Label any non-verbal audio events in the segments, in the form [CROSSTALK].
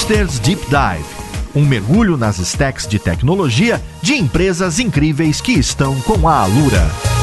Hipsters Deep Dive um mergulho nas stacks de tecnologia de empresas incríveis que estão com a Alura.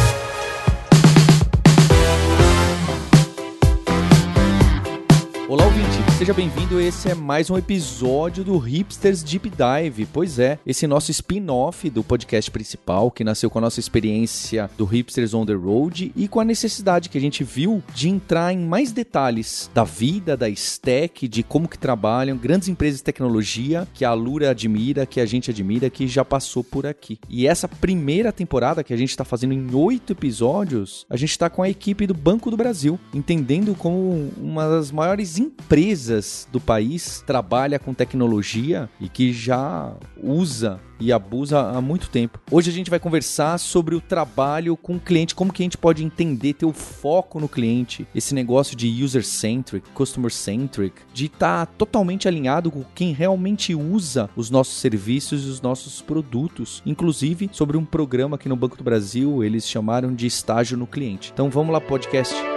Seja bem-vindo. Esse é mais um episódio do Hipsters Deep Dive. Pois é, esse nosso spin-off do podcast principal, que nasceu com a nossa experiência do Hipsters on the Road e com a necessidade que a gente viu de entrar em mais detalhes da vida, da stack, de como que trabalham grandes empresas de tecnologia que a Lura admira, que a gente admira, que já passou por aqui. E essa primeira temporada que a gente está fazendo em oito episódios, a gente está com a equipe do Banco do Brasil, entendendo como uma das maiores empresas empresas do país trabalha com tecnologia e que já usa e abusa há muito tempo. Hoje a gente vai conversar sobre o trabalho com o cliente, como que a gente pode entender, ter o foco no cliente, esse negócio de user-centric, customer-centric, de estar tá totalmente alinhado com quem realmente usa os nossos serviços e os nossos produtos. Inclusive sobre um programa aqui no Banco do Brasil, eles chamaram de estágio no cliente. Então vamos lá, podcast.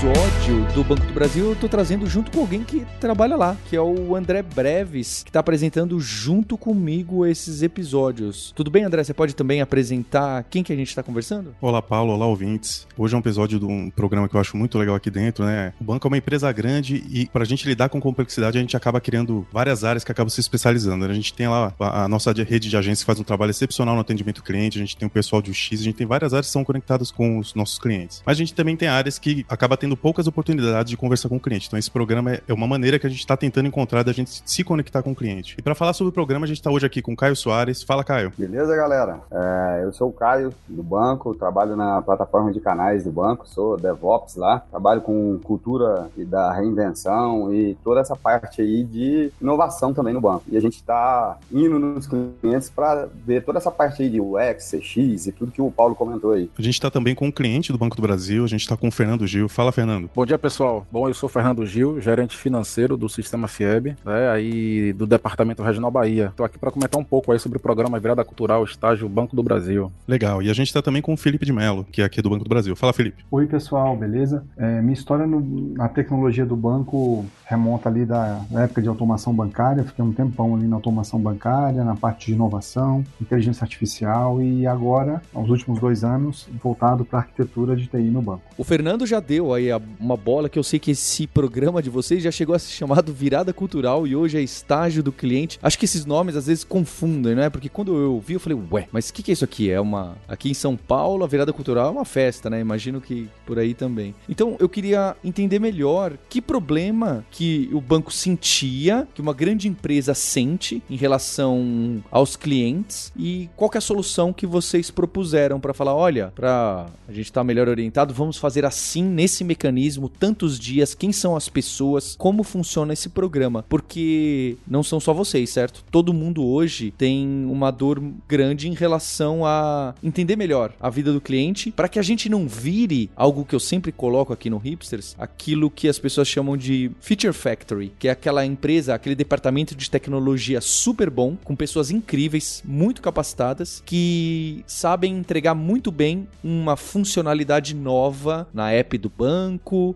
Episódio do Banco do Brasil eu tô trazendo junto com alguém que trabalha lá, que é o André Breves, que tá apresentando junto comigo esses episódios. Tudo bem, André? Você pode também apresentar quem que a gente tá conversando? Olá, Paulo. Olá, ouvintes. Hoje é um episódio de um programa que eu acho muito legal aqui dentro, né? O banco é uma empresa grande e pra gente lidar com complexidade, a gente acaba criando várias áreas que acabam se especializando. A gente tem lá a nossa rede de agências que faz um trabalho excepcional no atendimento cliente, a gente tem o pessoal de UX, a gente tem várias áreas que são conectadas com os nossos clientes. Mas a gente também tem áreas que acaba tendo poucas oportunidades de conversar com o cliente. Então, esse programa é uma maneira que a gente está tentando encontrar da gente se conectar com o cliente. E para falar sobre o programa, a gente está hoje aqui com o Caio Soares. Fala, Caio. Beleza, galera? É, eu sou o Caio, do banco, trabalho na plataforma de canais do banco, sou DevOps lá, trabalho com cultura da reinvenção e toda essa parte aí de inovação também no banco. E a gente está indo nos clientes para ver toda essa parte aí de UX, CX e tudo que o Paulo comentou aí. A gente está também com o cliente do Banco do Brasil, a gente está com o Fernando Gil. Fala, Fernando. Bom dia, pessoal. Bom, eu sou Fernando Gil, gerente financeiro do Sistema FIEB, né, aí do Departamento Regional Bahia. Estou aqui para comentar um pouco aí sobre o programa Virada Cultural Estágio Banco do Brasil. Legal. E a gente está também com o Felipe de Mello, que é aqui do Banco do Brasil. Fala, Felipe. Oi, pessoal, beleza? É, minha história no, na tecnologia do banco remonta ali da, época de automação bancária. Fiquei um tempão ali na automação bancária, na parte de inovação, inteligência artificial e agora, nos últimos dois anos, voltado para arquitetura de TI no banco. O Fernando já deu aí uma bola que eu sei que esse programa de vocês já chegou a ser chamado Virada Cultural e hoje é Estágio do Cliente. Acho que esses nomes às vezes confundem, né? Porque quando eu vi, eu falei, ué, mas o que, que é isso aqui? É uma. Aqui em São Paulo, a Virada Cultural é uma festa, né? Imagino que por aí também. Então eu queria entender melhor que problema que o banco sentia, que uma grande empresa sente em relação aos clientes e qual é a solução que vocês propuseram para falar, olha, para a gente estar tá melhor orientado, vamos fazer assim nesse mecanismo, tantos dias, quem são as pessoas, como funciona esse programa, porque não são só vocês, certo? Todo mundo hoje tem uma dor grande em relação a entender melhor a vida do cliente, para que a gente não vire algo que eu sempre coloco aqui no Hipsters, aquilo que as pessoas chamam de Feature Factory, que é aquela empresa, aquele departamento de tecnologia super bom, com pessoas incríveis, muito capacitadas, que sabem entregar muito bem uma funcionalidade nova na app do banco,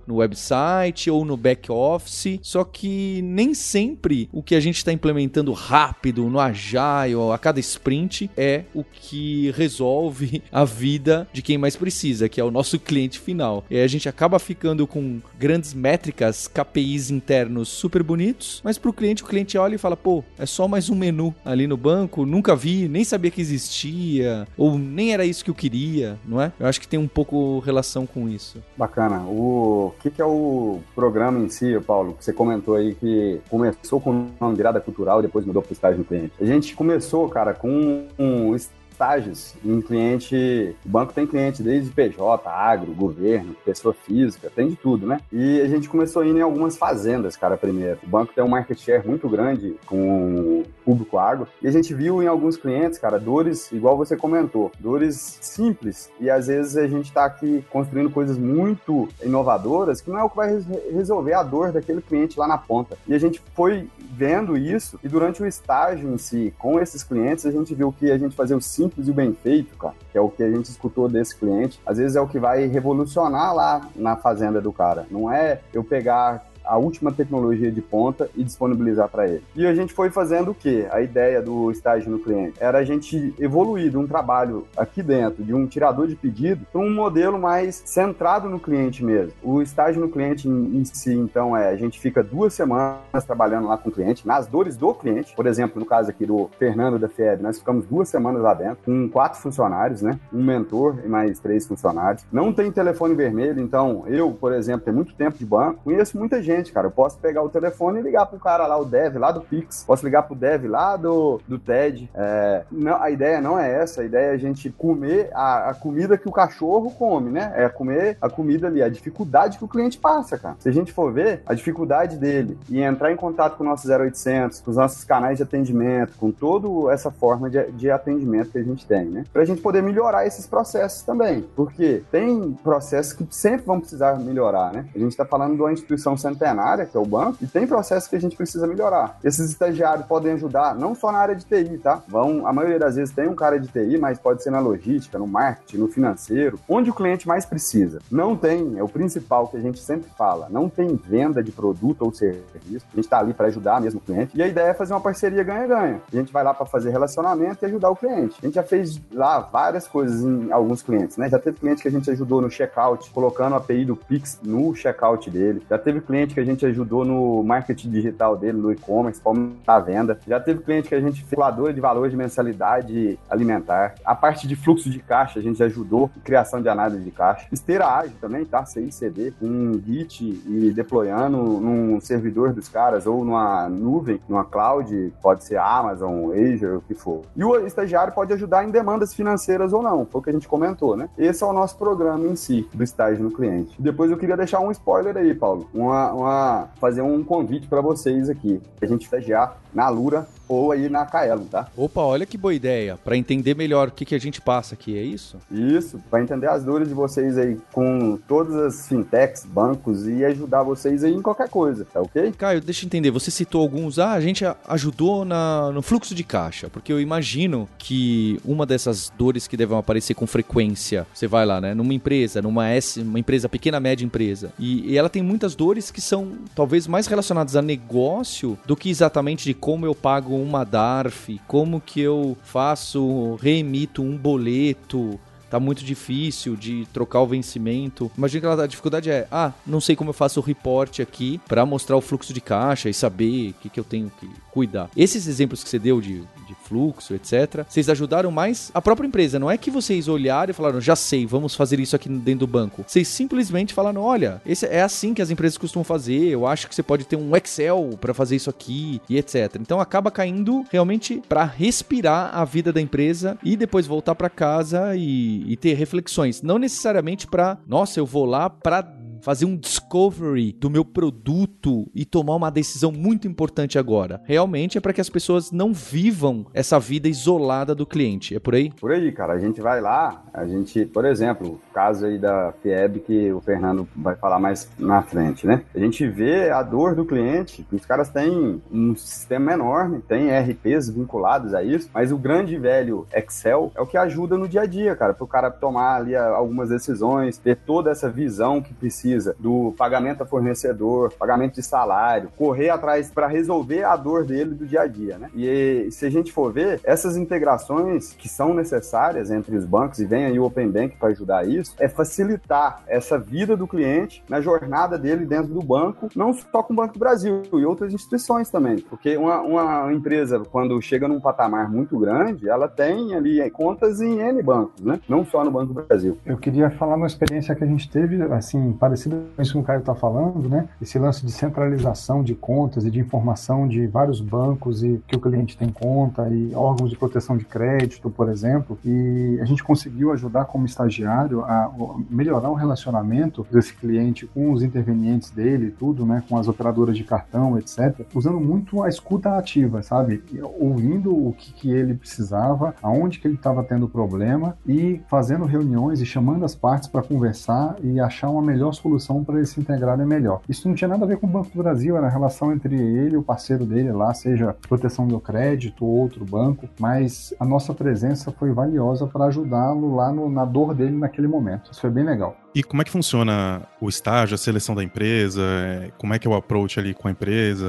no website ou no back office. Só que nem sempre o que a gente está implementando rápido no agile, a cada sprint, é o que resolve a vida de quem mais precisa, que é o nosso cliente final. E a gente acaba ficando com grandes métricas, KPIs internos super bonitos, mas para o cliente, o cliente olha e fala: pô, é só mais um menu ali no banco, nunca vi, nem sabia que existia, ou nem era isso que eu queria, não é? Eu acho que tem um pouco relação com isso. Bacana. O que, que é o programa em si, Paulo, que você comentou aí que começou com uma virada cultural e depois mudou para o estágio do cliente? A gente começou, cara, com um estágios em cliente. O banco tem cliente desde PJ, agro, governo, pessoa física, tem de tudo, né? E a gente começou ir em algumas fazendas, cara, primeiro. O banco tem um market share muito grande com público água. E a gente viu em alguns clientes, cara, dores, igual você comentou, dores simples. E às vezes a gente está aqui construindo coisas muito inovadoras que não é o que vai resolver a dor daquele cliente lá na ponta. E a gente foi vendo isso e durante o estágio em si, com esses clientes, a gente viu que a gente fazer o simples e o bem feito, cara, que é o que a gente escutou desse cliente, às vezes é o que vai revolucionar lá na fazenda do cara. Não é eu pegar a última tecnologia de ponta e disponibilizar para ele. E a gente foi fazendo o quê? A ideia do estágio no cliente era a gente evoluir de um trabalho aqui dentro, de um tirador de pedido, para um modelo mais centrado no cliente mesmo. O estágio no cliente em, em si, então, é a gente fica duas semanas trabalhando lá com o cliente, nas dores do cliente. Por exemplo, no caso aqui do Fernando da FIEB, nós ficamos duas semanas lá dentro, com quatro funcionários, né? Um mentor e mais três funcionários. Não tem telefone vermelho, então eu, por exemplo, tenho muito tempo de banco, conheço muita gente gente, cara. Eu posso pegar o telefone e ligar pro cara lá, o dev lá do Pix. Posso ligar pro dev lá do, do TED. É, não, a ideia não é essa. A ideia é a gente comer a, a, comida que o cachorro come, né? É comer a comida ali, a dificuldade que o cliente passa, cara. Se a gente for ver a dificuldade dele e entrar em contato com o nosso 0800, com os nossos canais de atendimento, com toda essa forma de, de atendimento que a gente tem, né? Pra gente poder melhorar esses processos também. Porque tem processos que sempre vão precisar melhorar, né? A gente tá falando de uma instituição centenária centenária, que é o banco, e tem processos que a gente precisa melhorar. Esses estagiários podem ajudar, não só na área de TI, tá? Vão, a maioria das vezes tem um cara de TI, mas pode ser na logística, no marketing, no financeiro, onde o cliente mais precisa. Não tem, é o principal que a gente sempre fala, não tem venda de produto ou serviço. A gente está ali para ajudar mesmo o cliente. E a ideia é fazer uma parceria ganha-ganha. A gente vai lá para fazer relacionamento e ajudar o cliente. A gente já fez lá várias coisas em alguns clientes, né? Já teve cliente que a gente ajudou no checkout, colocando a API do Pix no checkout dele. Já teve cliente que a gente ajudou no marketing digital dele, no e-commerce, para aumentar a venda. Já teve cliente que a gente fez de valor de mensalidade alimentar. A parte de fluxo de caixa, a gente ajudou criação de análise de caixa. Esteira ágil também, tá? CICD, com Git e deployando num servidor dos caras ou numa nuvem, numa cloud, pode ser Amazon, Azure, o que for. E o estagiário pode ajudar em demandas financeiras ou não, foi o que a gente comentou, né? Esse é o nosso programa em si, do estágio no cliente. Depois eu queria deixar um spoiler aí, Paulo. Uma, uma fazer um convite para vocês aqui. A gente estagiar na Lura ou aí na Kaelo, tá? Opa, olha que boa ideia. Para entender melhor o que, que a gente passa aqui, é isso? Isso, para entender as dores de vocês aí com todas as fintechs, bancos e ajudar vocês aí em qualquer coisa, tá ok? Caio, deixa eu entender. Você citou alguns. Ah, a gente ajudou na, no fluxo de caixa, porque eu imagino que uma dessas dores que devem aparecer com frequência, você vai lá, né, numa empresa, numa S, uma empresa pequena, média empresa, e, e ela tem muitas dores que são talvez mais relacionadas a negócio do que exatamente de como eu pago uma DARF, como que eu faço, reemito um boleto, tá muito difícil de trocar o vencimento. Imagina que a dificuldade é, ah, não sei como eu faço o report aqui para mostrar o fluxo de caixa e saber o que, que eu tenho que cuidar. Esses exemplos que você deu de, de fluxo, etc., vocês ajudaram mais a própria empresa. Não é que vocês olharam e falaram, já sei, vamos fazer isso aqui dentro do banco. Vocês simplesmente falaram, olha, esse é assim que as empresas costumam fazer. Eu acho que você pode ter um Excel para fazer isso aqui e etc. Então acaba caindo realmente para respirar a vida da empresa e depois voltar para casa e, e ter reflexões. Não necessariamente para, nossa, eu vou lá para fazer um discovery do meu produto e tomar uma decisão muito importante agora. Realmente é para que as pessoas não vivam essa vida isolada do cliente. É por aí? Por aí, cara. A gente vai lá, a gente, por exemplo, o caso aí da FIEB que o Fernando vai falar mais na frente, né? A gente vê a dor do cliente, os caras têm um sistema enorme, tem RPs vinculados a isso, mas o grande velho Excel é o que ajuda no dia a dia, cara, para o cara tomar ali algumas decisões, ter toda essa visão que precisa precisa do pagamento a fornecedor, pagamento de salário, correr atrás para resolver a dor dele do dia a dia, né? E se a gente for ver, essas integrações que são necessárias entre os bancos, e vem aí o Open Bank para ajudar isso, é facilitar essa vida do cliente na jornada dele dentro do banco, não só com o Banco do Brasil e outras instituições também. Porque uma, uma empresa, quando chega num patamar muito grande, ela tem ali contas em N bancos, né? Não só no Banco do Brasil. Eu queria falar uma experiência que a gente teve, assim, para parecido com isso que o Caio está falando, né? Esse lance de centralização de contas e de informação de vários bancos e que o cliente tem conta e órgãos de proteção de crédito, por exemplo. E a gente conseguiu ajudar como estagiário a melhorar o relacionamento desse cliente com os intervenientes dele, tudo, né? Com as operadoras de cartão, etc. Usando muito a escuta ativa, sabe? Ouvindo o que, que ele precisava, aonde que ele estava tendo problema e fazendo reuniões e chamando as partes para conversar e achar uma melhor solução para eles se integrarem melhor. Isso não tinha nada a ver com o Banco do Brasil, era a relação entre ele e o parceiro dele lá, seja proteção do crédito ou outro banco, mas a nossa presença foi valiosa para ajudá-lo lá no, na dor dele naquele momento. Isso foi bem legal. E como é que funciona o estágio, a seleção da empresa? Como é que é o approach ali com a empresa?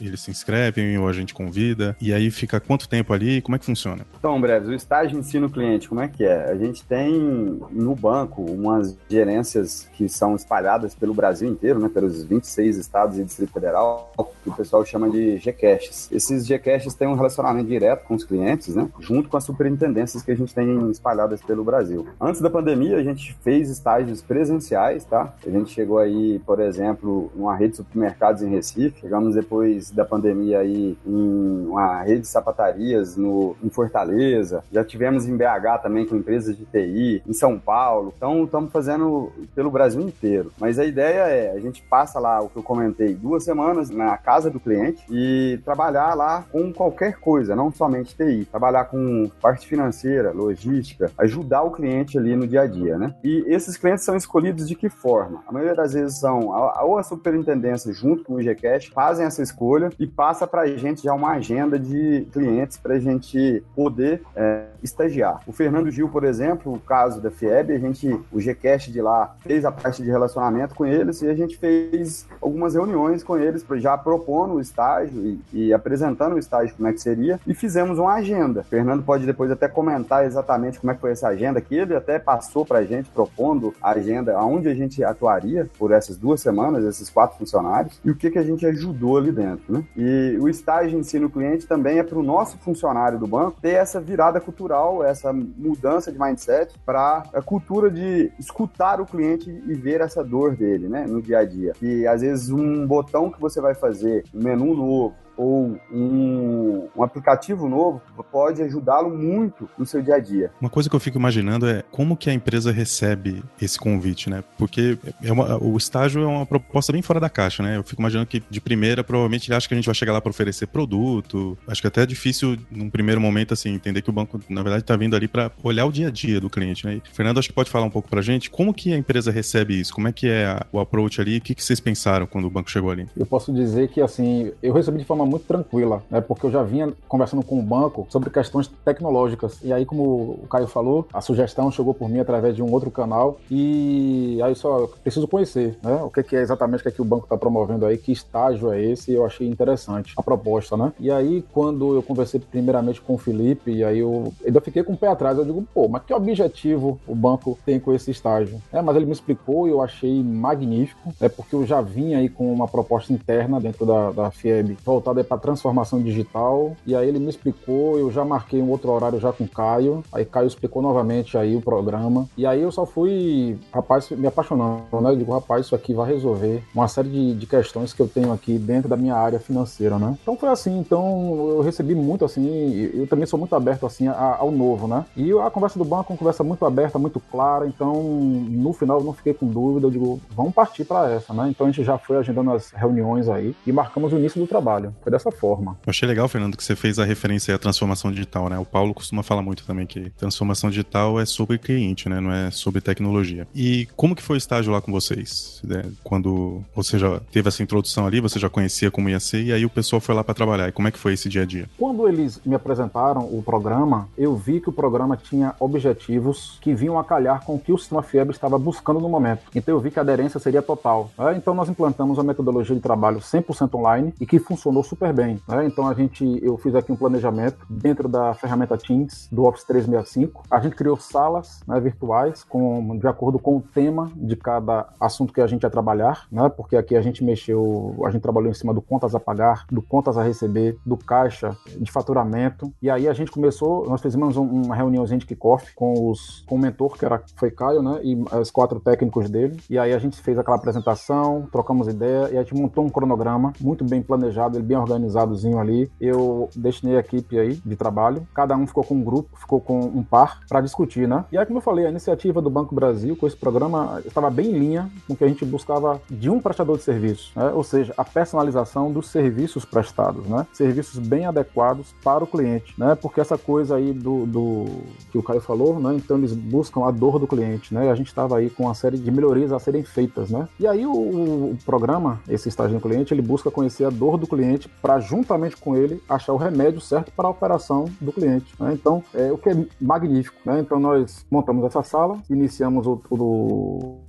Eles se inscrevem ou a gente convida? E aí fica quanto tempo ali? Como é que funciona? Então, Breves, o estágio ensina o cliente, como é que é? A gente tem no banco umas gerências que são espalhadas pelo Brasil inteiro, né, pelos 26 estados e Distrito Federal, que o pessoal chama de GCaches. Esses GCaches têm um relacionamento direto com os clientes, né, junto com as superintendências que a gente tem espalhadas pelo Brasil. Antes da pandemia, a gente fez estágios presenciais, tá? A gente chegou aí, por exemplo, numa rede de supermercados em Recife, chegamos depois da pandemia aí em uma rede de sapatarias no, em Fortaleza, já tivemos em BH também com empresas de TI, em São Paulo, então estamos fazendo pelo Brasil inteiro. Mas a ideia é, a gente passa lá, o que eu comentei, duas semanas na casa do cliente e trabalhar lá com qualquer coisa, não somente TI, trabalhar com parte financeira, logística, ajudar o cliente ali no dia a dia, né? E esses clientes são escolhidos de que forma? A maioria das vezes são ou a superintendência junto com o GCash fazem essa escolha e passa para a gente já uma agenda de clientes para a gente poder é, estagiar. O Fernando Gil, por exemplo, o caso da FIEB, a gente, o GCash de lá fez a parte de relacionamento com eles e a gente fez algumas reuniões com eles já propondo o estágio e, e apresentando o estágio como é que seria e fizemos uma agenda. O Fernando pode depois até comentar exatamente como é que foi essa agenda que ele até passou para a gente propondo a agenda aonde a gente atuaria por essas duas semanas, esses quatro funcionários, e o que, que a gente ajudou ali dentro. Né? E o estágio ensino cliente também é para o nosso funcionário do banco ter essa virada cultural, essa mudança de mindset para a cultura de escutar o cliente e ver essa dor dele né, no dia a dia. E às vezes um botão que você vai fazer, um menu novo, ou um, um aplicativo novo pode ajudá-lo muito no seu dia a dia. Uma coisa que eu fico imaginando é como que a empresa recebe esse convite, né? Porque é uma, o estágio é uma proposta bem fora da caixa, né? Eu fico imaginando que de primeira provavelmente ele acha que a gente vai chegar lá para oferecer produto. Acho que até é difícil num primeiro momento assim entender que o banco na verdade está vindo ali para olhar o dia a dia do cliente, né? E, Fernando, acho que pode falar um pouco para a gente como que a empresa recebe isso, como é que é a, o approach ali, o que, que vocês pensaram quando o banco chegou ali? Eu posso dizer que assim eu recebi de forma forma muito tranquila, né? Porque eu já vinha conversando com o banco sobre questões tecnológicas. E aí, como o Caio falou, a sugestão chegou por mim através de um outro canal. E aí só preciso conhecer, né? O que é exatamente o que, é que o banco está promovendo aí, que estágio é esse, eu achei interessante a proposta, né? E aí, quando eu conversei primeiramente com o Felipe, e aí eu ainda fiquei com o pé atrás, eu digo, pô, mas que objetivo o banco tem com esse estágio? É, mas ele me explicou e eu achei magnífico, é porque eu já vinha aí com uma proposta interna dentro da, da FIEB voltada voltada para transformação digital. E aí ele me explicou, eu já marquei um outro horário já com o Caio. Aí Caio explicou novamente aí o programa. E aí eu só fui, rapaz, me apaixonando, né? Eu digo, rapaz, isso aqui vai resolver uma série de, de questões que eu tenho aqui dentro da minha área financeira, né? Então foi assim, então eu recebi muito assim, eu também sou muito aberto assim ao novo, né? E a conversa do banco é uma conversa muito aberta, muito clara, então no final eu não fiquei com dúvida, eu digo, vamos partir para essa, né? Então a gente já foi agendando as reuniões aí e marcamos o início do trabalho. Foi dessa forma. Eu achei legal, Fernando, que você fez a referência à transformação digital, né? O Paulo costuma falar muito também que transformação digital é sobre cliente, né? Não é sobre tecnologia. E como que foi o estágio lá com vocês? Né? Quando você já teve essa introdução ali, você já conhecia como ia ser, e aí o pessoal foi lá para trabalhar. E como é que foi esse dia a dia? Quando eles me apresentaram o programa, eu vi que o programa tinha objetivos que vinham a calhar com o que o sistema estava buscando no momento. Então eu vi que a aderência seria total. Né? Então nós implantamos uma metodologia de trabalho 100% online e que funcionou super bem. Né? Então a gente, eu fiz aqui um planejamento dentro da ferramenta Teams do Office 365. A gente criou salas né, virtuais com, de acordo com o tema de cada assunto que a gente ia trabalhar, né? Porque aqui a gente mexeu, a gente trabalhou em cima do contas a pagar, do contas a receber, do caixa, de faturamento. E aí a gente começou, nós fizemos um, uma reuniãozinha de kickoff com os com o mentor que era foi Caio, né? E os quatro técnicos dele. E aí a gente fez aquela apresentação, trocamos ideia e a gente montou um cronograma muito bem planejado, ele bem organizadozinho ali. Eu destinei a equipe aí de trabalho, cada um ficou com um grupo, ficou com um par para discutir, né? E aí, como eu falei, a iniciativa do Banco Brasil com esse programa estava bem em linha com o que a gente buscava de um prestador de serviço, né? ou seja, a personalização dos serviços prestados, né? Serviços bem adequados para o cliente, né? Porque essa coisa aí do, do que o Caio falou, né? Então eles buscam a dor do cliente, né? A gente estava aí com uma série de melhorias a serem feitas, né? E aí o, o programa, esse estágio do cliente, ele busca conhecer a dor do cliente para juntamente com ele achar o remédio certo para a operação do cliente. Né? Então, é o que é magnífico. Né? Então nós montamos essa sala, iniciamos o, o,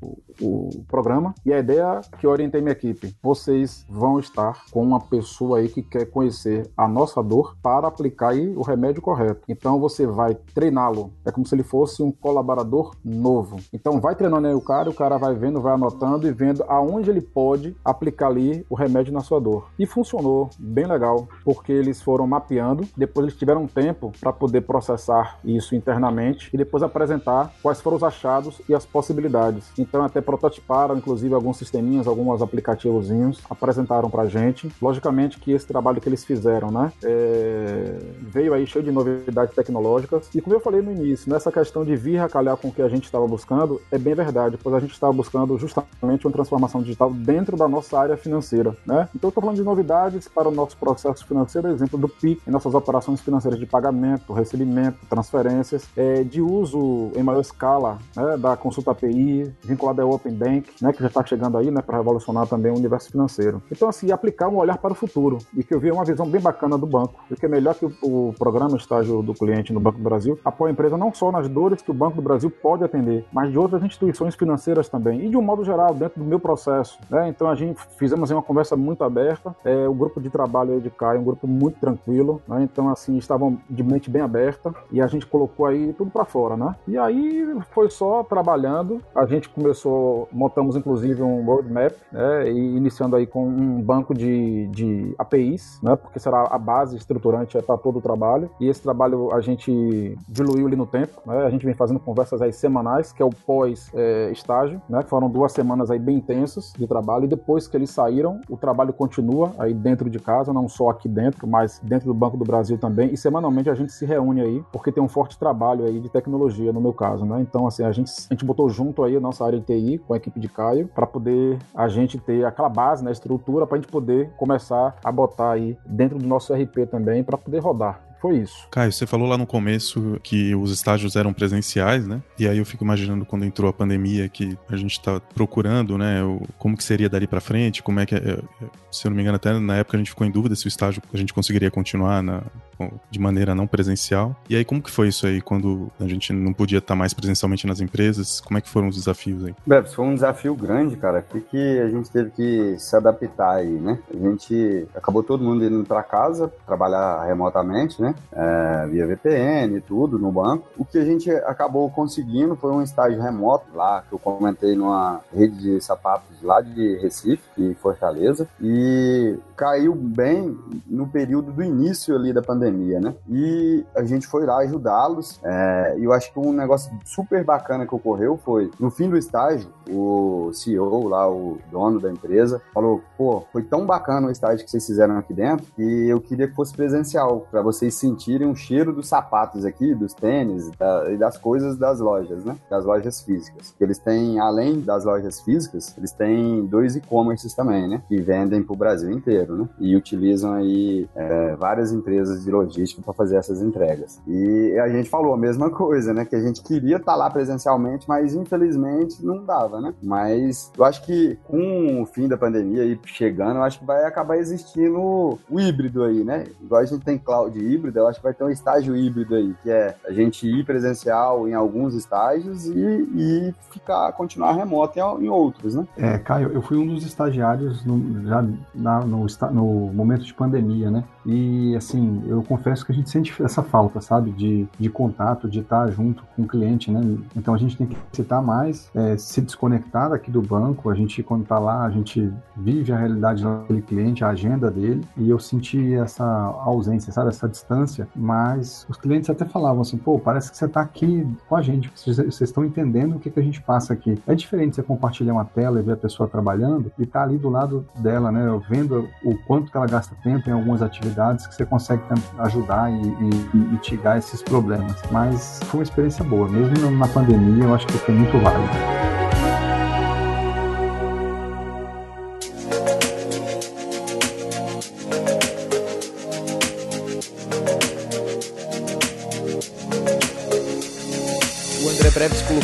o programa e a ideia que orientei minha equipe, vocês vão estar com uma pessoa aí que quer conhecer a nossa dor para aplicar aí o remédio correto. Então você vai treiná-lo, é como se ele fosse um colaborador novo. Então vai treinando aí o cara, o cara vai vendo, vai anotando e vendo aonde ele pode aplicar ali o remédio na sua dor. E funcionou bem legal, porque eles foram mapeando, depois eles tiveram tempo para poder processar isso internamente e depois apresentar quais foram os achados e as possibilidades. Então até prototiparam, inclusive, alguns sisteminhas, alguns aplicativozinhos, apresentaram pra gente. Logicamente que esse trabalho que eles fizeram, né, é... veio aí cheio de novidades tecnológicas. E como eu falei no início, nessa questão de vir racalhar com o que a gente estava buscando, é bem verdade, pois a gente estava buscando justamente uma transformação digital dentro da nossa área financeira, né? Então eu estou falando de novidades para o nosso processo financeiro, exemplo do PIC, em nossas operações financeiras de pagamento, recebimento, transferências, é, de uso em maior escala né, da consulta API, vinculada ao Open Bank, né, que já está chegando aí, né, para revolucionar também o universo financeiro. Então, assim, aplicar um olhar para o futuro e que eu vi uma visão bem bacana do banco, porque é melhor que o, o programa estágio do cliente no Banco do Brasil apoie a empresa não só nas dores que o Banco do Brasil pode atender, mas de outras instituições financeiras também e de um modo geral dentro do meu processo. Né? Então, a gente fizemos uma conversa muito aberta. É, o grupo de trabalho de cá é um grupo muito tranquilo, né? então assim estavam de mente bem aberta e a gente colocou aí tudo para fora, né? E aí foi só trabalhando. A gente começou montamos inclusive um roadmap, né, e iniciando aí com um banco de, de APIs, né, porque será a base estruturante para todo o trabalho. E esse trabalho a gente diluiu ali no tempo, né, a gente vem fazendo conversas aí semanais, que é o pós-estágio, né, que foram duas semanas aí bem intensas de trabalho. E depois que eles saíram, o trabalho continua aí dentro de casa, não só aqui dentro, mas dentro do Banco do Brasil também. E semanalmente a gente se reúne aí, porque tem um forte trabalho aí de tecnologia, no meu caso, né? Então, assim, a gente, a gente botou junto aí a nossa área de TI com a equipe de Caio, para poder a gente ter aquela base, né, estrutura, para a gente poder começar a botar aí dentro do nosso RP também, para poder rodar foi isso. Caio, você falou lá no começo que os estágios eram presenciais, né? E aí eu fico imaginando quando entrou a pandemia que a gente tá procurando, né? Como que seria dali para frente, como é que, é, é, se eu não me engano, até na época a gente ficou em dúvida se o estágio a gente conseguiria continuar na, de maneira não presencial. E aí como que foi isso aí quando a gente não podia estar mais presencialmente nas empresas? Como é que foram os desafios aí? Bebs, foi um desafio grande, cara, porque a gente teve que se adaptar aí, né? A gente acabou todo mundo indo para casa, trabalhar remotamente, né? É, via VPN e tudo no banco. O que a gente acabou conseguindo foi um estágio remoto lá, que eu comentei numa rede de sapatos lá de Recife e Fortaleza, e caiu bem no período do início ali da pandemia, né? E a gente foi lá ajudá-los, é, e eu acho que um negócio super bacana que ocorreu foi, no fim do estágio, o CEO lá, o dono da empresa, falou, pô, foi tão bacana o estágio que vocês fizeram aqui dentro, que eu queria que fosse presencial, para vocês sentirem o cheiro dos sapatos aqui, dos tênis da, e das coisas das lojas, né? Das lojas físicas. Eles têm, além das lojas físicas, eles têm dois e-commerces também, né? Que vendem para o Brasil inteiro, né? E utilizam aí é, várias empresas de logística para fazer essas entregas. E a gente falou a mesma coisa, né? Que a gente queria estar tá lá presencialmente, mas infelizmente não dava, né? Mas eu acho que com o fim da pandemia aí chegando, eu acho que vai acabar existindo o híbrido aí, né? Igual a gente tem cloud híbrido, híbrida, eu acho que vai ter um estágio híbrido aí, que é a gente ir presencial em alguns estágios e, e ficar, continuar remoto em, em, outros, né? É, Caio, eu fui um dos estagiários no, já na, no, no momento de pandemia, né? E assim, eu confesso que a gente sente essa falta, sabe? De, de contato, de estar junto com o cliente, né? Então a gente tem que citar mais, é, se desconectar aqui do banco. A gente, quando tá lá, a gente vive a realidade daquele cliente, a agenda dele. E eu senti essa ausência, sabe? Essa distância. Mas os clientes até falavam assim, pô, parece que você tá aqui com a gente, vocês estão entendendo o que, que a gente passa aqui. É diferente você compartilhar uma tela e ver a pessoa trabalhando e tá ali do lado dela, né? Vendo o quanto que ela gasta tempo em algumas atividades que você consegue ajudar e, e, e mitigar esses problemas. Mas foi uma experiência boa, mesmo na pandemia, eu acho que foi muito válido.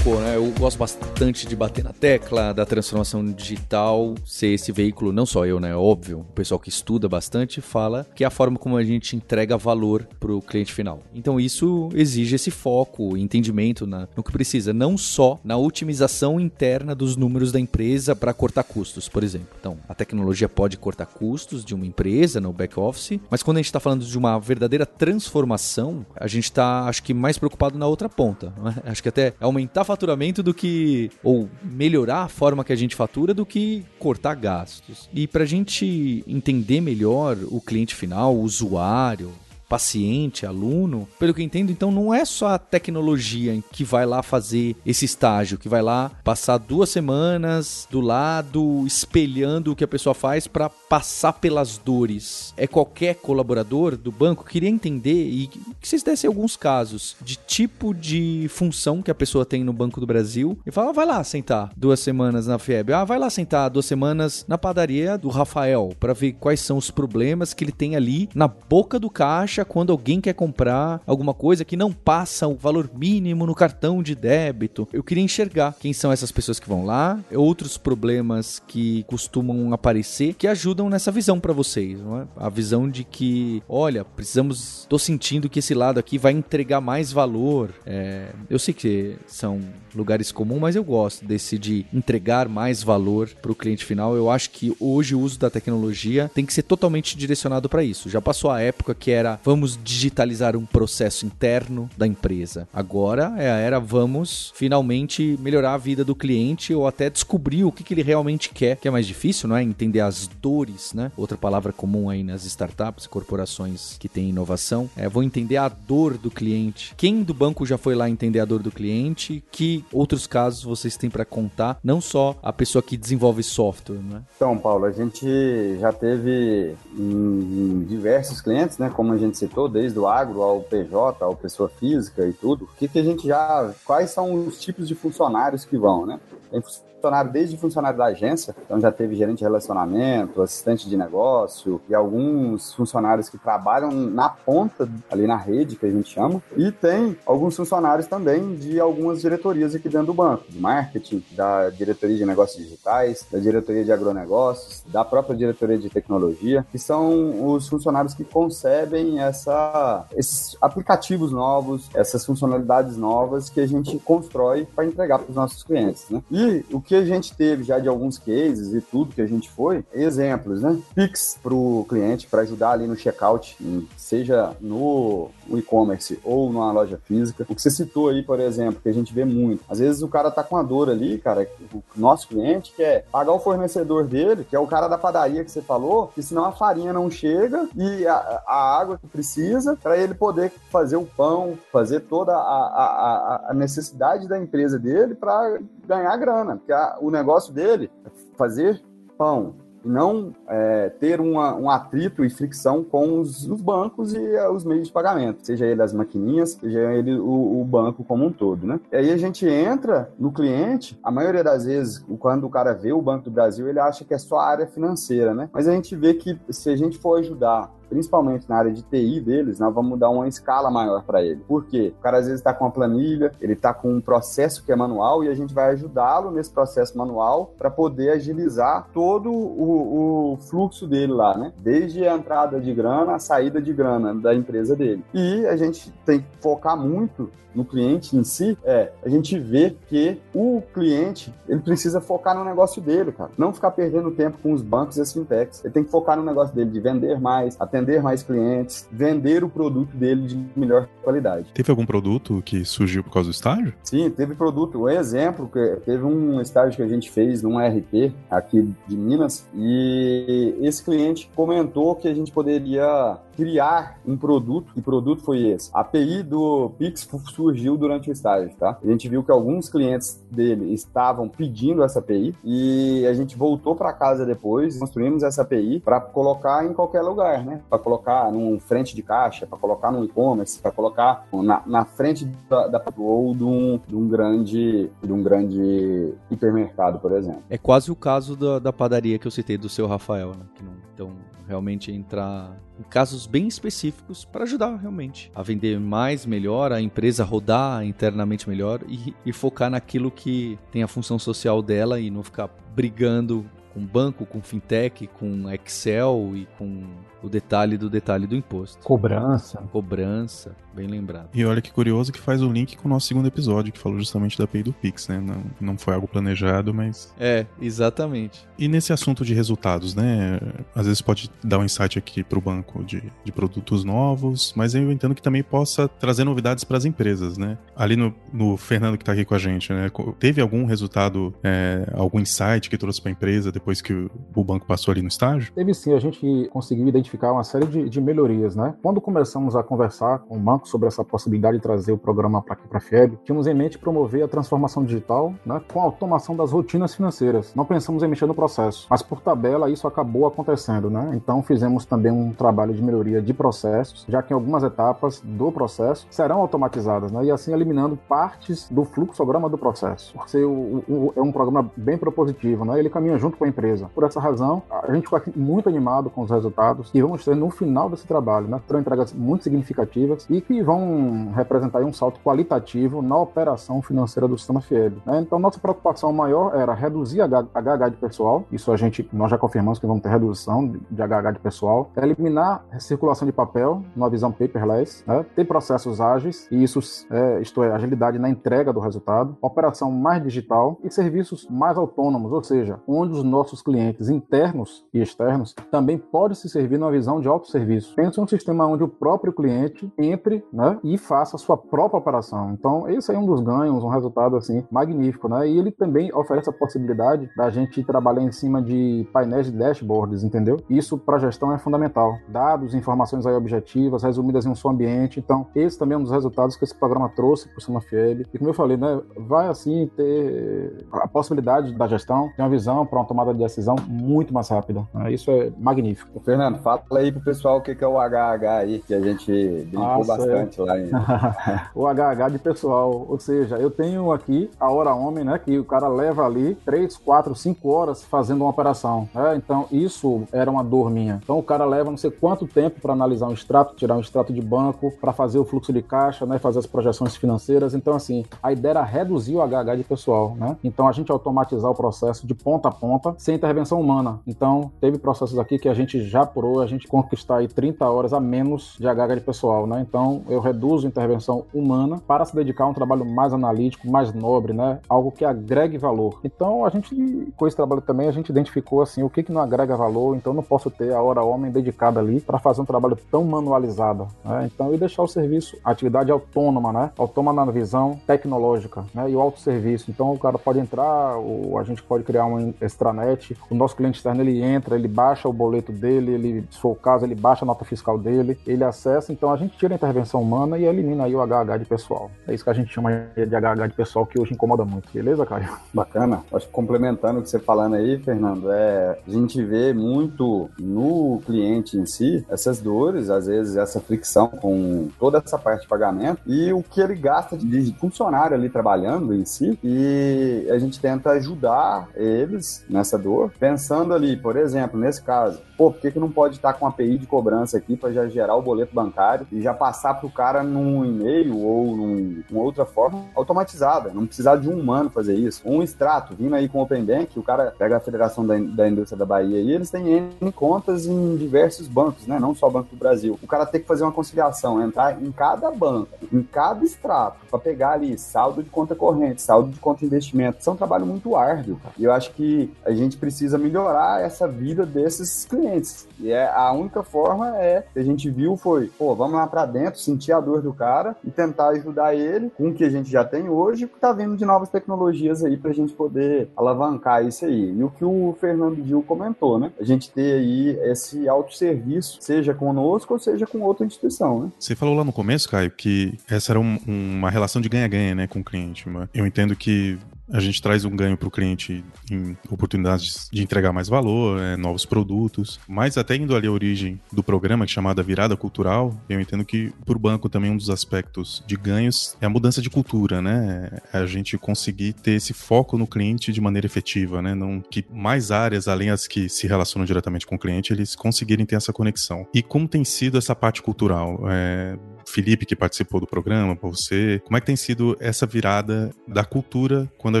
Colocou, né? Eu gosto bastante de bater na tecla da transformação digital ser esse veículo, não só eu, né? Óbvio, o pessoal que estuda bastante fala que é a forma como a gente entrega valor para o cliente final. Então isso exige esse foco, entendimento na, no que precisa, não só na otimização interna dos números da empresa para cortar custos, por exemplo. Então, a tecnologia pode cortar custos de uma empresa no back office, mas quando a gente está falando de uma verdadeira transformação, a gente está, acho que, mais preocupado na outra ponta. É? Acho que até aumentar faturamento do que. ou melhorar a forma que a gente fatura do que cortar gastos. E para a gente entender melhor o cliente final, o usuário, paciente, aluno, pelo que entendo, então não é só a tecnologia que vai lá fazer esse estágio, que vai lá passar duas semanas do lado, espelhando o que a pessoa faz para passar pelas dores. É qualquer colaborador do banco queria entender e que vocês dessem alguns casos de tipo de função que a pessoa tem no Banco do Brasil e fala, ah, vai lá sentar duas semanas na FEB, ah, vai lá sentar duas semanas na padaria do Rafael para ver quais são os problemas que ele tem ali na boca do caixa quando alguém quer comprar alguma coisa que não passa o valor mínimo no cartão de débito. Eu queria enxergar quem são essas pessoas que vão lá, outros problemas que costumam aparecer que ajudam nessa visão para vocês, não é? A visão de que, olha, precisamos, tô sentindo que esse lado aqui vai entregar mais valor. É, eu sei que são lugares comuns, mas eu gosto desse de entregar mais valor para o cliente final. Eu acho que hoje o uso da tecnologia tem que ser totalmente direcionado para isso. Já passou a época que era vamos digitalizar um processo interno da empresa. Agora é a era vamos finalmente melhorar a vida do cliente ou até descobrir o que, que ele realmente quer, que é mais difícil, não é? Entender as dores, né? Outra palavra comum aí nas startups, corporações que têm inovação, é vou entender a dor do cliente. Quem do banco já foi lá entender a dor do cliente? Que outros casos vocês têm para contar? Não só a pessoa que desenvolve software, né? Então, Paulo, a gente já teve em, em diversos clientes, né? Como a gente citou, desde o agro ao PJ, ao pessoa física e tudo, o que, que a gente já. Quais são os tipos de funcionários que vão, né? Tem funcionário desde funcionário da agência, então já teve gerente de relacionamento, assistente de negócio e alguns funcionários que trabalham na ponta, ali na rede, que a gente chama, e tem alguns funcionários também de algumas diretorias aqui dentro do banco, de marketing, da diretoria de negócios digitais, da diretoria de agronegócios, da própria diretoria de tecnologia, que são os funcionários que concebem essa, esses aplicativos novos, essas funcionalidades novas que a gente constrói para entregar para os nossos clientes, né? E o que a gente teve já de alguns cases e tudo que a gente foi, exemplos, né? Pix para o cliente para ajudar ali no checkout, seja no e-commerce ou numa loja física. O que você citou aí, por exemplo, que a gente vê muito. Às vezes o cara tá com a dor ali, cara, o nosso cliente quer pagar o fornecedor dele, que é o cara da padaria que você falou, que senão a farinha não chega e a, a água que precisa para ele poder fazer o pão, fazer toda a, a, a necessidade da empresa dele para ganhar grana. Porque o negócio dele é fazer pão, não é, ter uma, um atrito e fricção com os, os bancos e uh, os meios de pagamento, seja ele as maquininhas, seja ele o, o, banco como um todo, né? E aí a gente entra no cliente, a maioria das vezes, quando o cara vê o Banco do Brasil, ele acha que é só a área financeira, né? Mas a gente vê que se a gente for ajudar principalmente na área de TI deles, nós vamos dar uma escala maior para ele. Por quê? O cara às vezes está com uma planilha, ele está com um processo que é manual e a gente vai ajudá-lo nesse processo manual para poder agilizar todo o, o, fluxo dele lá, né? Desde a entrada de grana, a saída de grana da empresa dele. E a gente tem que focar muito no cliente em si, é a gente vê que o cliente ele precisa focar no negócio dele, cara. Não ficar perdendo tempo com os bancos e as fintechs. Ele tem que focar no negócio dele de vender mais, atender mais clientes, vender o produto dele de melhor qualidade. Teve algum produto que surgiu por causa do estágio? Sim, teve produto. Um exemplo, teve um estágio que a gente fez num RP aqui de Minas e esse cliente comentou que a gente poderia criar um produto. Que produto foi esse? A API do Pix surgiu durante o estágio, tá? A gente viu que alguns clientes dele estavam pedindo essa API e a gente voltou para casa depois, construímos essa API para colocar em qualquer lugar, né? Para colocar num frente de caixa, para colocar no e-commerce, para colocar na, na frente da, da ou de um, de um grande de um grande hipermercado, por exemplo. É quase o caso da, da padaria que eu citei do seu Rafael, né? Que não, então realmente entrar em casos bem específicos para ajudar realmente a vender mais, melhor, a empresa rodar internamente melhor e, e focar naquilo que tem a função social dela e não ficar brigando com banco, com fintech, com Excel e com o detalhe do detalhe do imposto. Cobrança. Cobrança, bem lembrado. E olha que curioso que faz o link com o nosso segundo episódio, que falou justamente da API do Pix, né? Não, não foi algo planejado, mas. É, exatamente. E nesse assunto de resultados, né? Às vezes pode dar um insight aqui para o banco de, de produtos novos, mas eu entendo que também possa trazer novidades para as empresas, né? Ali no, no Fernando que está aqui com a gente, né? Teve algum resultado, é, algum insight que trouxe para a empresa depois que o, o banco passou ali no estágio? Teve sim, a gente conseguiu identificar identificar uma série de, de, melhorias, né? Quando começamos a conversar com o banco sobre essa possibilidade de trazer o programa para aqui para a FIEB, tínhamos em mente promover a transformação digital, né, com a automação das rotinas financeiras. Não pensamos em mexer no processo, mas por tabela isso acabou acontecendo, né? Então fizemos também um trabalho de melhoria de processos, já que algumas etapas do processo serão automatizadas, né? E assim eliminando partes do fluxograma do processo. Porque o, o, é um programa bem propositivo, né? Ele caminha junto com a empresa. Por essa razão, a gente ficou muito animado com os resultados e vamos ter no final desse trabalho, né? Terão entregas muito significativas e que vão representar um salto qualitativo na operação financeira do sistema FIEB. Né? Então, nossa preocupação maior era reduzir a HH de pessoal, isso a gente, nós já confirmamos que vamos ter redução de HH de pessoal, eliminar a circulação de papel numa visão paperless, né? ter processos ágeis, e isso, é, isto é, agilidade na entrega do resultado, operação mais digital e serviços mais autônomos, ou seja, onde os nossos clientes internos e externos também podem se servir na visão de autosserviço. Pense em um sistema onde o próprio cliente entre né, e faça a sua própria operação. Então, esse é um dos ganhos, um resultado assim magnífico. Né? E ele também oferece a possibilidade da gente trabalhar em cima de painéis de dashboards, entendeu? Isso para gestão é fundamental. Dados, informações aí objetivas, resumidas em um só ambiente. Então, esse também é um dos resultados que esse programa trouxe para o Sistema Fiel. E como eu falei, né, vai assim ter a possibilidade da gestão ter uma visão para uma tomada de decisão muito mais rápida. Né? Isso é magnífico. Fernando, fala Fala aí pro pessoal o que é o HH aí, que a gente brincou Nossa, bastante é. lá. Em... [LAUGHS] o HH de pessoal, ou seja, eu tenho aqui a hora homem, né, que o cara leva ali 3, 4, 5 horas fazendo uma operação. Né? Então, isso era uma dor minha. Então, o cara leva não sei quanto tempo para analisar um extrato, tirar um extrato de banco, para fazer o fluxo de caixa, né, fazer as projeções financeiras. Então, assim, a ideia era reduzir o HH de pessoal, né? Então, a gente automatizar o processo de ponta a ponta, sem intervenção humana. Então, teve processos aqui que a gente já apurou, gente conquistar aí 30 horas a menos de HH de pessoal, né? Então eu reduzo a intervenção humana para se dedicar a um trabalho mais analítico, mais nobre, né? Algo que agregue valor. Então a gente, com esse trabalho também, a gente identificou assim o que, que não agrega valor, então não posso ter a hora homem dedicada ali para fazer um trabalho tão manualizado, né? Então e deixar o serviço, atividade autônoma, né? Autônoma na visão tecnológica, né? E o autosserviço. Então o cara pode entrar, o, a gente pode criar um extranet, o nosso cliente externo ele entra, ele baixa o boleto dele, ele for o caso, ele baixa a nota fiscal dele, ele acessa, então a gente tira a intervenção humana e elimina aí o HH de pessoal. É isso que a gente chama de HH de pessoal, que hoje incomoda muito. Beleza, Caio? Bacana. Acho que complementando o que você falando aí, Fernando, é a gente vê muito no cliente em si essas dores, às vezes essa fricção com toda essa parte de pagamento e o que ele gasta de funcionário ali trabalhando em si e a gente tenta ajudar eles nessa dor, pensando ali, por exemplo, nesse caso, pô, por que, que não pode estar com API de cobrança aqui para já gerar o boleto bancário e já passar para o cara num e-mail ou num, outra forma automatizada, não precisar de um humano fazer isso. Um extrato, vindo aí com o Open Bank, o cara pega a Federação da, da Indústria da Bahia e eles têm N contas em diversos bancos, né? Não só o Banco do Brasil. O cara tem que fazer uma conciliação, entrar em cada banco, em cada extrato, para pegar ali saldo de conta corrente, saldo de conta investimento. Isso é um trabalho muito árduo, cara. E eu acho que a gente precisa melhorar essa vida desses clientes. E é a única forma é que a gente viu foi, pô, vamos lá para dentro, sentir a dor do cara e tentar ajudar ele com o que a gente já tem hoje, que tá vindo de novas tecnologias aí pra gente poder alavancar isso aí. E o que o Fernando Gil comentou, né? A gente ter aí esse autosserviço, seja conosco ou seja com outra instituição, né? Você falou lá no começo, Caio, que essa era um, uma relação de ganha-ganha, né, com o cliente. Eu entendo que a gente traz um ganho para o cliente em oportunidades de entregar mais valor, é, novos produtos. Mas até indo ali a origem do programa, é chamada Virada Cultural, eu entendo que para o banco também um dos aspectos de ganhos é a mudança de cultura, né? É a gente conseguir ter esse foco no cliente de maneira efetiva, né? Não que mais áreas, além as que se relacionam diretamente com o cliente, eles conseguirem ter essa conexão. E como tem sido essa parte cultural? É, Felipe, que participou do programa, por você, como é que tem sido essa virada da cultura quando a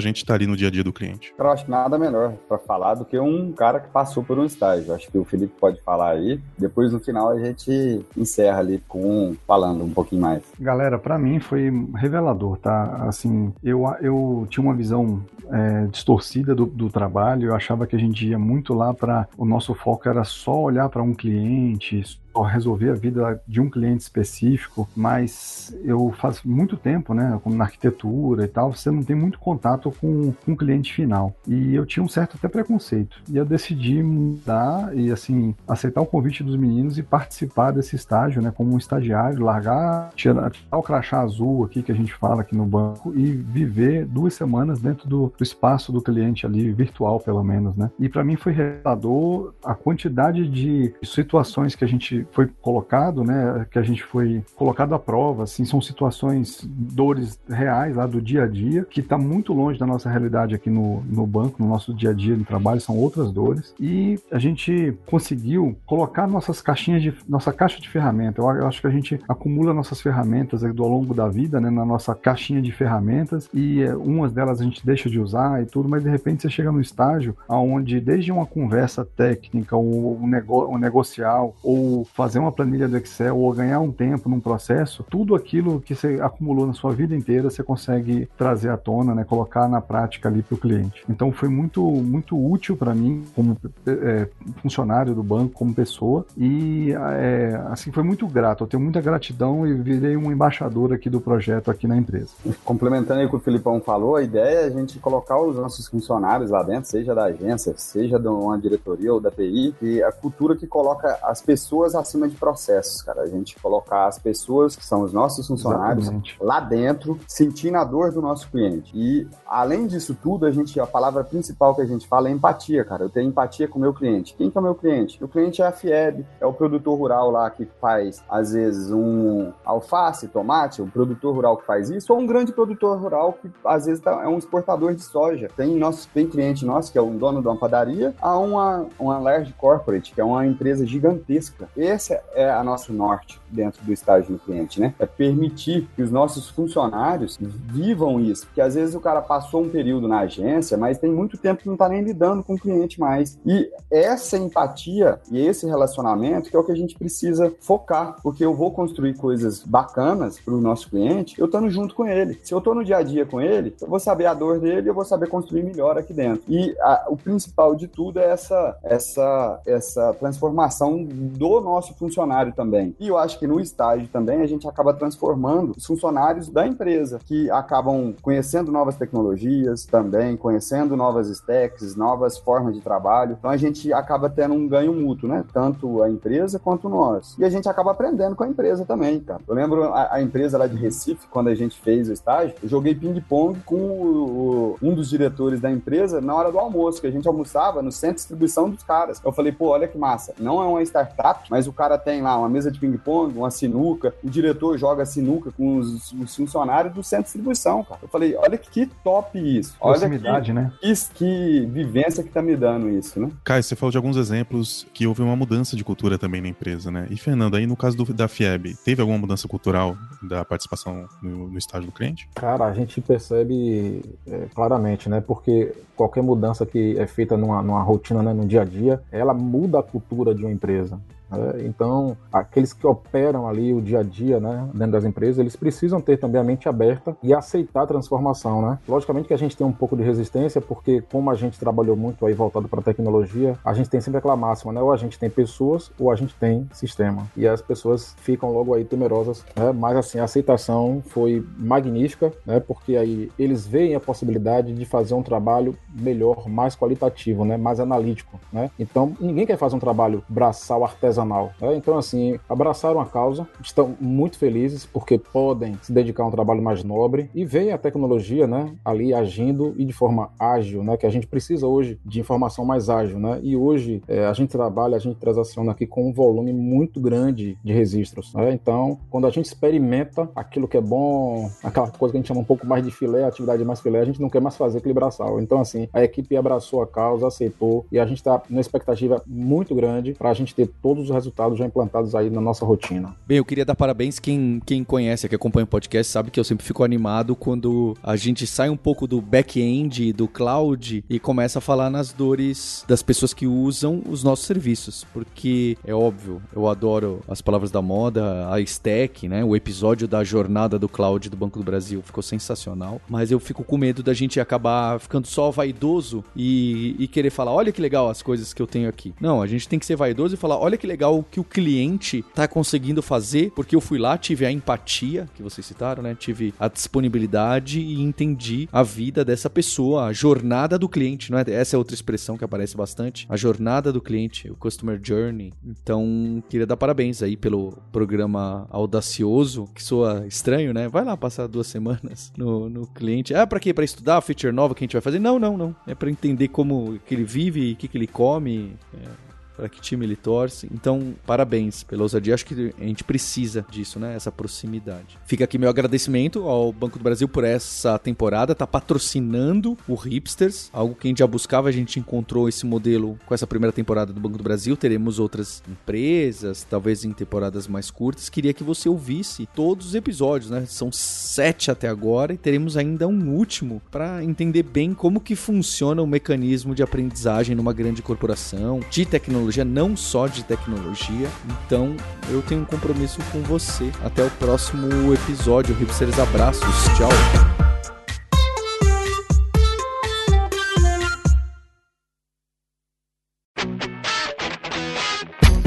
gente está ali no dia a dia do cliente? Eu acho que nada melhor para falar do que um cara que passou por um estágio. Acho que o Felipe pode falar aí. Depois, no final, a gente encerra ali com falando um pouquinho mais. Galera, para mim foi revelador, tá? Assim, eu, eu tinha uma visão é, distorcida do, do trabalho. Eu achava que a gente ia muito lá para o nosso foco era só olhar para um cliente, resolver a vida de um cliente específico, mas eu faço muito tempo, né, como na arquitetura e tal, você não tem muito contato com, com o cliente final. E eu tinha um certo até preconceito. E eu decidi mudar e, assim, aceitar o convite dos meninos e participar desse estágio, né, como um estagiário, largar, tirar, tirar o crachá azul aqui que a gente fala aqui no banco e viver duas semanas dentro do, do espaço do cliente ali, virtual pelo menos, né. E para mim foi revelador a quantidade de situações que a gente foi colocado, né, que a gente foi colocado à prova, assim, são situações, dores reais lá do dia a dia, que está muito longe da nossa realidade aqui no, no banco, no nosso dia a dia no trabalho, são outras dores, e a gente conseguiu colocar nossas caixinhas de, nossa caixa de ferramentas, eu, eu acho que a gente acumula nossas ferramentas ao longo da vida, né, na nossa caixinha de ferramentas, e é, umas delas a gente deixa de usar e tudo, mas de repente você chega no estágio onde desde uma conversa técnica, ou um, nego, um negocial, ou fazer uma planilha do Excel ou ganhar um tempo num processo, tudo aquilo que você acumulou na sua vida inteira você consegue trazer à tona, né, colocar na prática ali para o cliente. Então foi muito muito útil para mim como é, funcionário do banco, como pessoa e é, assim foi muito grato. Eu tenho muita gratidão e virei um embaixador aqui do projeto aqui na empresa. Complementando o que o Filipão falou, a ideia é a gente colocar os nossos funcionários lá dentro, seja da agência, seja de uma diretoria ou da TI, e a cultura que coloca as pessoas acima de processos, cara. A gente colocar as pessoas que são os nossos funcionários Exatamente. lá dentro, sentindo a dor do nosso cliente. E além disso tudo, a gente, a palavra principal que a gente fala é empatia, cara. Eu tenho empatia com o meu cliente. Quem que é o meu cliente? O cliente é a FIEB, é o produtor rural lá que faz, às vezes, um alface, tomate, o produtor rural que faz isso, ou um grande produtor rural que, às vezes, tá, é um exportador de soja. Tem, nosso, tem cliente nosso, que é um dono de uma padaria, a uma, uma large corporate, que é uma empresa gigantesca. Esse é a nosso norte dentro do estágio do cliente, né? É permitir que os nossos funcionários vivam isso, porque às vezes o cara passou um período na agência, mas tem muito tempo que não está nem lidando com o cliente mais. E essa empatia e esse relacionamento que é o que a gente precisa focar, porque eu vou construir coisas bacanas para o nosso cliente, eu estando junto com ele. Se eu estou no dia a dia com ele, eu vou saber a dor dele, eu vou saber construir melhor aqui dentro. E a, o principal de tudo é essa essa essa transformação do nosso funcionário também. E eu acho que no estágio também a gente acaba transformando os funcionários da empresa, que acabam conhecendo novas tecnologias também, conhecendo novas stacks, novas formas de trabalho. Então a gente acaba tendo um ganho mútuo, né? Tanto a empresa quanto nós. E a gente acaba aprendendo com a empresa também, cara. Eu lembro a, a empresa lá de Recife, quando a gente fez o estágio, eu joguei ping-pong com o, um dos diretores da empresa na hora do almoço, que a gente almoçava no centro de distribuição dos caras. Eu falei, pô, olha que massa. Não é uma startup, mas o cara tem lá uma mesa de ping-pong, uma sinuca, o diretor joga sinuca com os, os, funcionários do centro de distribuição, cara. Eu falei, olha que top isso. Olha Proximidade, que, né? Que, que vivência que tá me dando isso, né? Caio, você falou de alguns exemplos que houve uma mudança de cultura também na empresa, né? E Fernando, aí no caso do, da FIEB, teve alguma mudança cultural da participação no, no estágio do cliente? Cara, a gente percebe é, claramente, né? Porque qualquer mudança que é feita numa, numa rotina, né, no dia a dia, ela muda a cultura de uma empresa. Né? Então, aqueles que operam ali o dia a dia né, dentro das empresas, eles precisam ter também a mente aberta e aceitar a transformação. Né? Logicamente que a gente tem um pouco de resistência, porque como a gente trabalhou muito aí voltado para a tecnologia, a gente tem sempre aquela máxima, né? ou a gente tem pessoas ou a gente tem sistema. E as pessoas ficam logo aí temerosas, né? mas assim, a aceitação foi magnífica, né? porque aí eles veem a possibilidade de fazer um trabalho melhor, mais qualitativo, né? mais analítico. Né? Então, ninguém quer fazer um trabalho braçal, artesanal, artesanal. Né? Então, assim, abraçaram a causa, estão muito felizes porque podem se dedicar a um trabalho mais nobre e veem a tecnologia né, ali agindo e de forma ágil, né, que a gente precisa hoje de informação mais ágil. Né? E hoje é, a gente trabalha, a gente transaciona aqui com um volume muito grande de registros. Né? Então, quando a gente experimenta aquilo que é bom, aquela coisa que a gente chama um pouco mais de filé, atividade mais filé, a gente não quer mais fazer aquele braçal. Então, assim, a equipe abraçou a causa, aceitou e a gente está numa expectativa muito grande para a gente ter todos os resultados já implantados aí na nossa rotina. Bem, eu queria dar parabéns quem, quem conhece, que acompanha o podcast, sabe que eu sempre fico animado quando a gente sai um pouco do back-end, do cloud e começa a falar nas dores das pessoas que usam os nossos serviços, porque é óbvio, eu adoro as palavras da moda, a stack, né? O episódio da jornada do cloud do Banco do Brasil ficou sensacional, mas eu fico com medo da gente acabar ficando só vaidoso e, e querer falar, olha que legal as coisas que eu tenho aqui. Não, a gente tem que ser vaidoso e falar, olha que legal legal o que o cliente tá conseguindo fazer, porque eu fui lá, tive a empatia, que vocês citaram, né? Tive a disponibilidade e entendi a vida dessa pessoa, a jornada do cliente, não é? Essa é outra expressão que aparece bastante. A jornada do cliente, o customer journey. Então, queria dar parabéns aí pelo programa audacioso, que soa estranho, né? Vai lá passar duas semanas no, no cliente. Ah, para quê? Para estudar a feature nova que a gente vai fazer? Não, não, não. É para entender como que ele vive, o que, que ele come. É para que time ele torce. Então, parabéns pela ousadia. Acho que a gente precisa disso, né? Essa proximidade. Fica aqui meu agradecimento ao Banco do Brasil por essa temporada, tá patrocinando o Hipsters, algo que a gente já buscava, a gente encontrou esse modelo com essa primeira temporada do Banco do Brasil. Teremos outras empresas, talvez em temporadas mais curtas. Queria que você ouvisse todos os episódios, né? São sete até agora e teremos ainda um último para entender bem como que funciona o mecanismo de aprendizagem numa grande corporação, de tecnologia tecnologia, não só de tecnologia. Então eu tenho um compromisso com você. Até o próximo episódio. Hipsters, abraços. Tchau.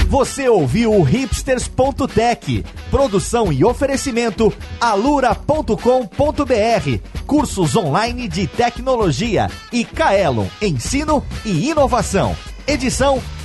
Você ouviu o hipsters.tech, produção e oferecimento alura.com.br, cursos online de tecnologia e Kaelon, ensino e inovação. Edição